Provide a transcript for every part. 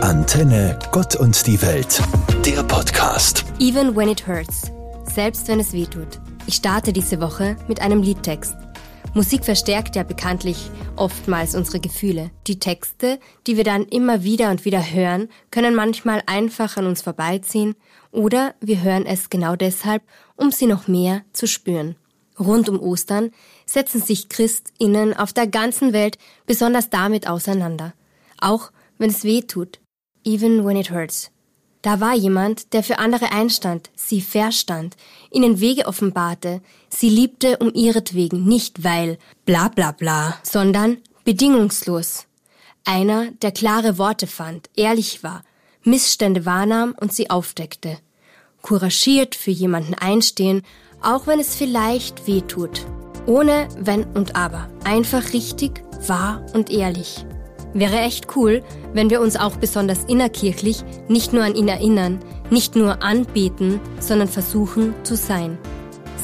Antenne Gott und die Welt, der Podcast. Even when it hurts. Selbst wenn es weh tut. Ich starte diese Woche mit einem Liedtext. Musik verstärkt ja bekanntlich oftmals unsere Gefühle. Die Texte, die wir dann immer wieder und wieder hören, können manchmal einfach an uns vorbeiziehen oder wir hören es genau deshalb, um sie noch mehr zu spüren. Rund um Ostern setzen sich Christinnen auf der ganzen Welt besonders damit auseinander. Auch wenn es weh tut. Even when it hurts. Da war jemand, der für andere einstand, sie verstand, ihnen Wege offenbarte, sie liebte um ihretwegen, nicht weil bla bla bla, sondern bedingungslos. Einer, der klare Worte fand, ehrlich war, Missstände wahrnahm und sie aufdeckte. Couragiert für jemanden einstehen, auch wenn es vielleicht weh tut. Ohne Wenn und Aber. Einfach richtig, wahr und ehrlich. Wäre echt cool, wenn wir uns auch besonders innerkirchlich nicht nur an ihn erinnern, nicht nur anbeten, sondern versuchen zu sein.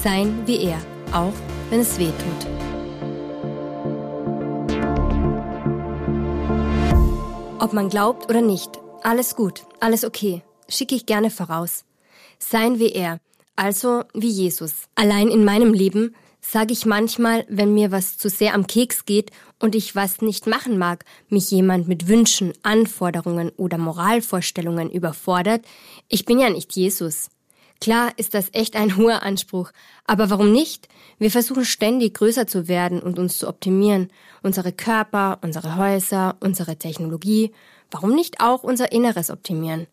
Sein wie er, auch wenn es weh tut. Ob man glaubt oder nicht, alles gut, alles okay, schicke ich gerne voraus. Sein wie er, also wie Jesus. Allein in meinem Leben sage ich manchmal, wenn mir was zu sehr am Keks geht und ich was nicht machen mag, mich jemand mit Wünschen, Anforderungen oder Moralvorstellungen überfordert, ich bin ja nicht Jesus. Klar ist das echt ein hoher Anspruch, aber warum nicht? Wir versuchen ständig größer zu werden und uns zu optimieren. Unsere Körper, unsere Häuser, unsere Technologie. Warum nicht auch unser Inneres optimieren?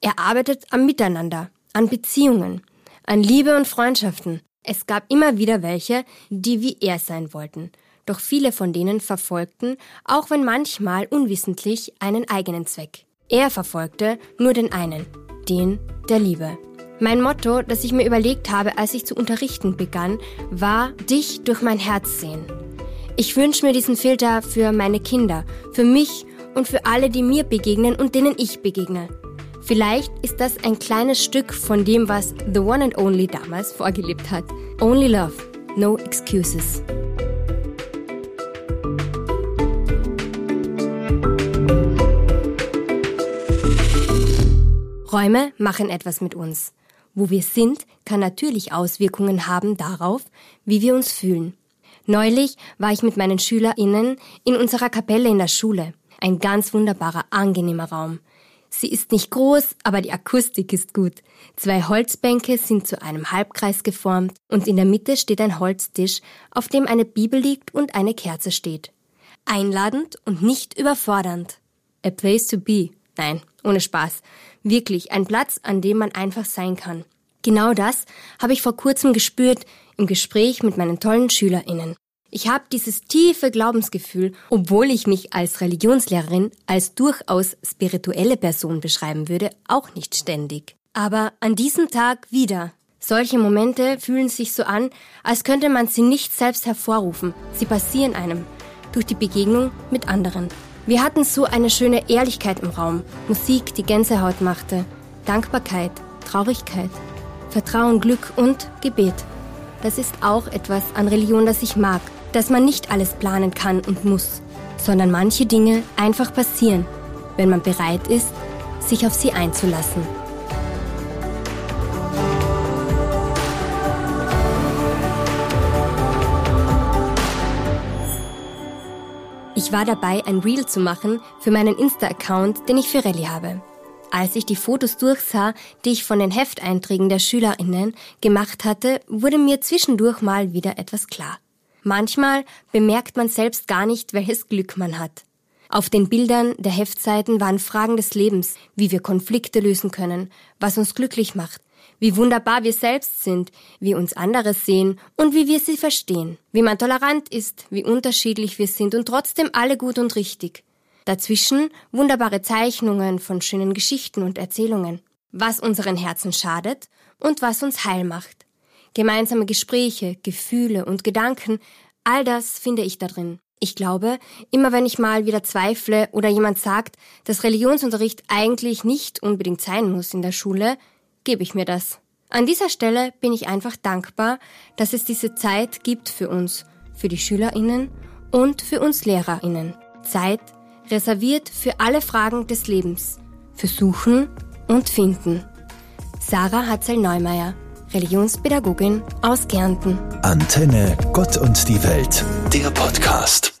Er arbeitet am Miteinander, an Beziehungen, an Liebe und Freundschaften. Es gab immer wieder welche, die wie er sein wollten. Doch viele von denen verfolgten, auch wenn manchmal unwissentlich, einen eigenen Zweck. Er verfolgte nur den einen, den der Liebe. Mein Motto, das ich mir überlegt habe, als ich zu unterrichten begann, war dich durch mein Herz sehen. Ich wünsche mir diesen Filter für meine Kinder, für mich und für alle, die mir begegnen und denen ich begegne. Vielleicht ist das ein kleines Stück von dem, was The One and Only damals vorgelebt hat. Only Love, no excuses. Räume machen etwas mit uns. Wo wir sind, kann natürlich Auswirkungen haben darauf, wie wir uns fühlen. Neulich war ich mit meinen SchülerInnen in unserer Kapelle in der Schule. Ein ganz wunderbarer, angenehmer Raum. Sie ist nicht groß, aber die Akustik ist gut. Zwei Holzbänke sind zu einem Halbkreis geformt und in der Mitte steht ein Holztisch, auf dem eine Bibel liegt und eine Kerze steht. Einladend und nicht überfordernd. A place to be. Nein, ohne Spaß. Wirklich ein Platz, an dem man einfach sein kann. Genau das habe ich vor kurzem gespürt im Gespräch mit meinen tollen SchülerInnen. Ich habe dieses tiefe Glaubensgefühl, obwohl ich mich als Religionslehrerin als durchaus spirituelle Person beschreiben würde, auch nicht ständig. Aber an diesem Tag wieder. Solche Momente fühlen sich so an, als könnte man sie nicht selbst hervorrufen. Sie passieren einem durch die Begegnung mit anderen. Wir hatten so eine schöne Ehrlichkeit im Raum, Musik, die Gänsehaut machte, Dankbarkeit, Traurigkeit, Vertrauen, Glück und Gebet. Das ist auch etwas an Religion, das ich mag dass man nicht alles planen kann und muss, sondern manche Dinge einfach passieren, wenn man bereit ist, sich auf sie einzulassen. Ich war dabei, ein Reel zu machen für meinen Insta-Account, den ich für Rallye habe. Als ich die Fotos durchsah, die ich von den Hefteinträgen der SchülerInnen gemacht hatte, wurde mir zwischendurch mal wieder etwas klar. Manchmal bemerkt man selbst gar nicht, welches Glück man hat. Auf den Bildern der Heftseiten waren Fragen des Lebens, wie wir Konflikte lösen können, was uns glücklich macht, wie wunderbar wir selbst sind, wie uns andere sehen und wie wir sie verstehen, wie man tolerant ist, wie unterschiedlich wir sind und trotzdem alle gut und richtig. Dazwischen wunderbare Zeichnungen von schönen Geschichten und Erzählungen, was unseren Herzen schadet und was uns heil macht. Gemeinsame Gespräche, Gefühle und Gedanken, all das finde ich da drin. Ich glaube, immer wenn ich mal wieder zweifle oder jemand sagt, dass Religionsunterricht eigentlich nicht unbedingt sein muss in der Schule, gebe ich mir das. An dieser Stelle bin ich einfach dankbar, dass es diese Zeit gibt für uns, für die Schülerinnen und für uns Lehrerinnen. Zeit reserviert für alle Fragen des Lebens, für Suchen und Finden. Sarah Hatzel-Neumeier, Religionspädagogin aus Kärnten. Antenne Gott und die Welt, der Podcast.